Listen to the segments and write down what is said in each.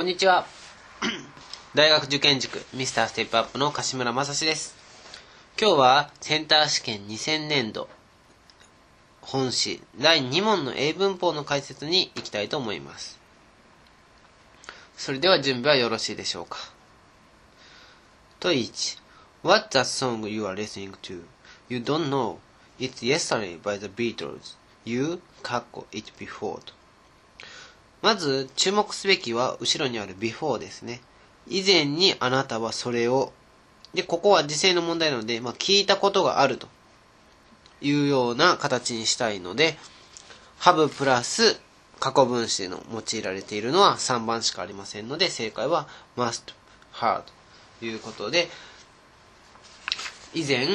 こんにちは。大学受験塾ミスターステップアップの柏村正史です。今日はセンター試験2000年度本誌第2問の英文法の解説に行きたいと思います。それでは準備はよろしいでしょうか。問1 What's that song you are listening to? You don't know. It's Yesterday by the Beatles. You, かっこ it before。まず注目すべきは後ろにある before ですね。以前にあなたはそれを、で、ここは時制の問題なので、まあ、聞いたことがあるというような形にしたいので、have プラス過去分詞の用いられているのは3番しかありませんので、正解は must, have ということで、以前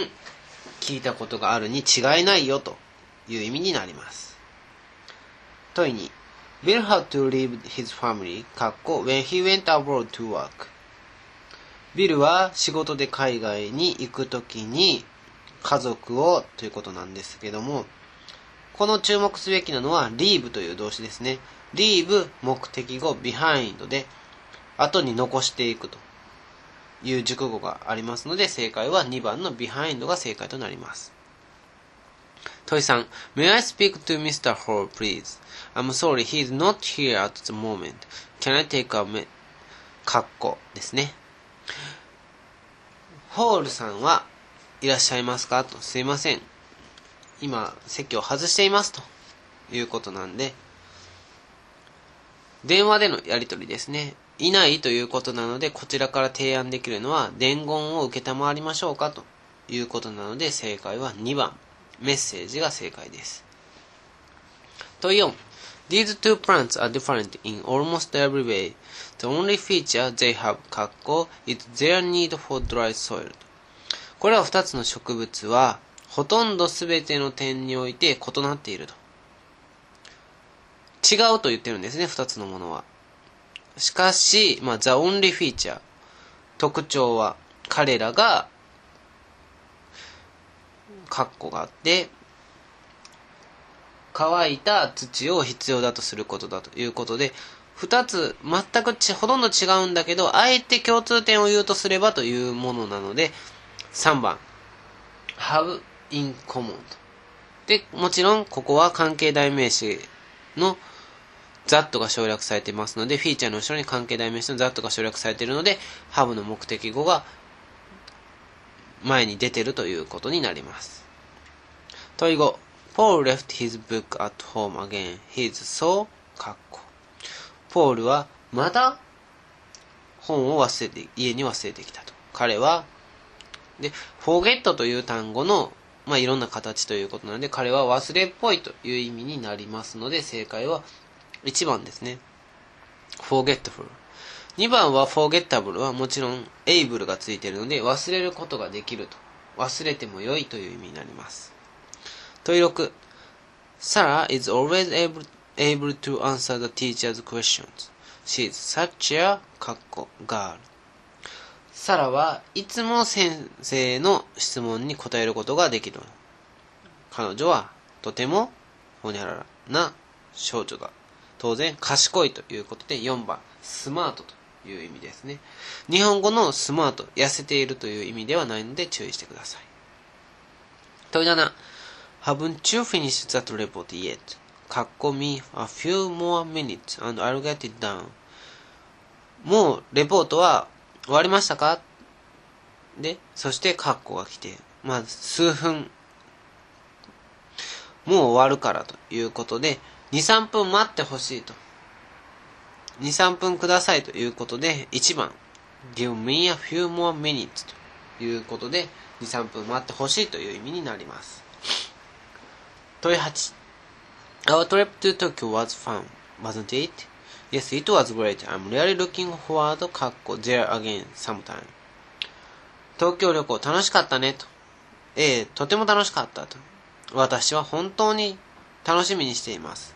聞いたことがあるに違いないよという意味になります。問いに Bill had to leave his family, かっこ when he went abroad to work. ビルは仕事で海外に行くときに家族をということなんですけども、この注目すべきなのは leave という動詞ですね。leave 目的語 behind で後に残していくという熟語がありますので正解は2番の behind が正解となります。問い3 May I speak to Mr. Hall, please? I'm sorry, he's not here at the moment. Can I take a me... かっこですね。ホールさんはいらっしゃいますか？と。すいません。今、席を外していますということなんで、電話でのやり取りですね。いないということなので、こちらから提案できるのは、伝言を受けたまわりましょうか？ということなので、正解は2番。メッセージが正解です。問4 These two plants are different in almost every way. The only feature they have, かっこ is their need for dry soil. これら2つの植物は、ほとんど全ての点において異なっていると。違うと言ってるんですね、2つのものは。しかし、まあ、the only feature。特徴は、彼らが、カッコがあって、乾いた土を必要だとすることだということで、二つ全くちほとんど違うんだけど、あえて共通点を言うとすればというものなので、3番、have in common。で、もちろんここは関係代名詞の that が省略されていますので、フィーチャーの後ろに関係代名詞の that が省略されているので、have の目的語が前に出てるということになります。問い5 Paul left his book at home again. He's so かっこ。ポールはまた本を忘れて、家に忘れてきたと。彼は、で、forget という単語の、まあ、いろんな形ということなので、彼は忘れっぽいという意味になりますので、正解は1番ですね。forgetful。2番は forgettable はもちろん able がついているので、忘れることができると。忘れても良いという意味になります。問い6 Sarah is always able, able to answer the teacher's questions. She is such a かっこ girl. サラはいつも先生の質問に答えることができる。彼女はとてもほにゃららな少女だ。当然賢いということで4番スマートという意味ですね。日本語のスマート、痩せているという意味ではないので注意してください。問い7 Haven't you finished that report yet? かっこ me a few more minutes and I'll get it done. もうレポートは終わりましたか？で、そしてカッコが来て、まあ数分、もう終わるからということで、2、3分待ってほしいと。2、3分くださいということで、1番、give me a few more minutes ということで、2、3分待ってほしいという意味になります。問い8 Our trip to Tokyo was fun, wasn't it? Yes, it was great. I'm really looking forward かっこ there again sometime. 東京旅行楽しかったねと。ええ、とても楽しかったと。私は本当に楽しみにしています。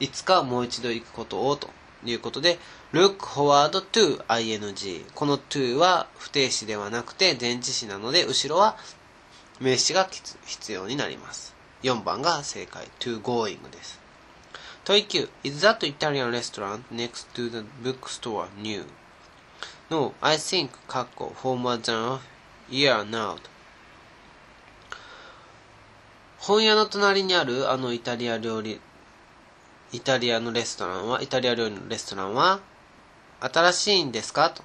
いつかもう一度行くことをということで、look forward to ing。この to は不定詞ではなくて前置詞なので、後ろは名詞が必要になります。4番が正解。to going です。問い9 Is that Italian restaurant next to the bookstore new? No, I think かっこ for more than a year now 本屋の隣にあるあのイタリア料理イタリアのレストランはイタリア料理のレストランは新しいんですか？と。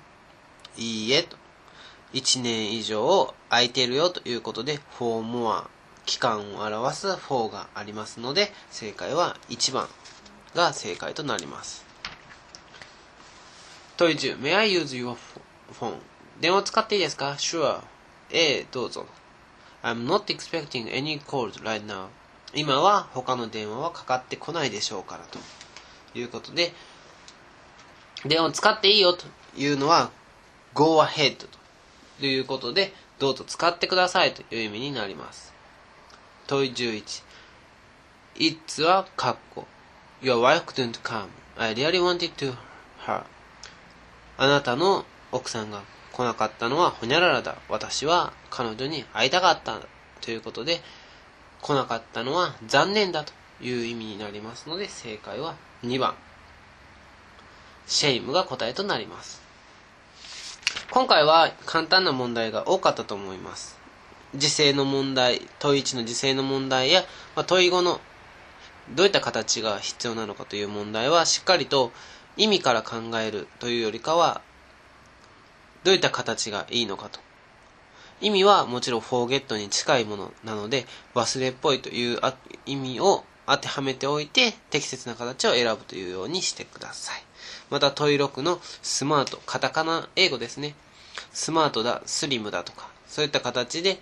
いいえと。1年以上空いてるよということで for more 期間を表す for がありますので正解は1番が正解となります。問い10 May I use your phone? 電話使っていいですか？Sure A どうぞ。I'm not expecting any calls right now 今は他の電話はかかってこないでしょうからということで電話を使っていいよというのは Go ahead ということでどうぞ使ってくださいという意味になります。問い11 It's はカッコ Your wife couldn't come. I really wanted to her. あなたの奥さんが来なかったのはほにゃららだ。私は彼女に会いたかった。ということで来なかったのは残念だという意味になりますので正解は2番。シェイムが答えとなります。今回は簡単な問題が多かったと思います。時制の問題問1の時制の問題や、まあ、問5のどういった形が必要なのかという問題はしっかりと意味から考えるというよりかはどういった形がいいのかと。意味はもちろんフォーゲットに近いものなので忘れっぽいという意味を当てはめておいて適切な形を選ぶというようにしてください。また問い6のスマートカタカナ英語ですね。スマートだスリムだとかそういった形で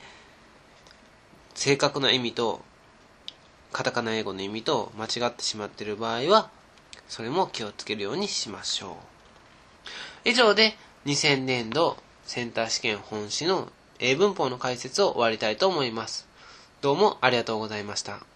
正確な意味とカタカナ英語の意味と間違ってしまっている場合はそれも気をつけるようにしましょう。以上で2000年度センター試験本誌の英文法の解説を終わりたいと思います。どうもありがとうございました。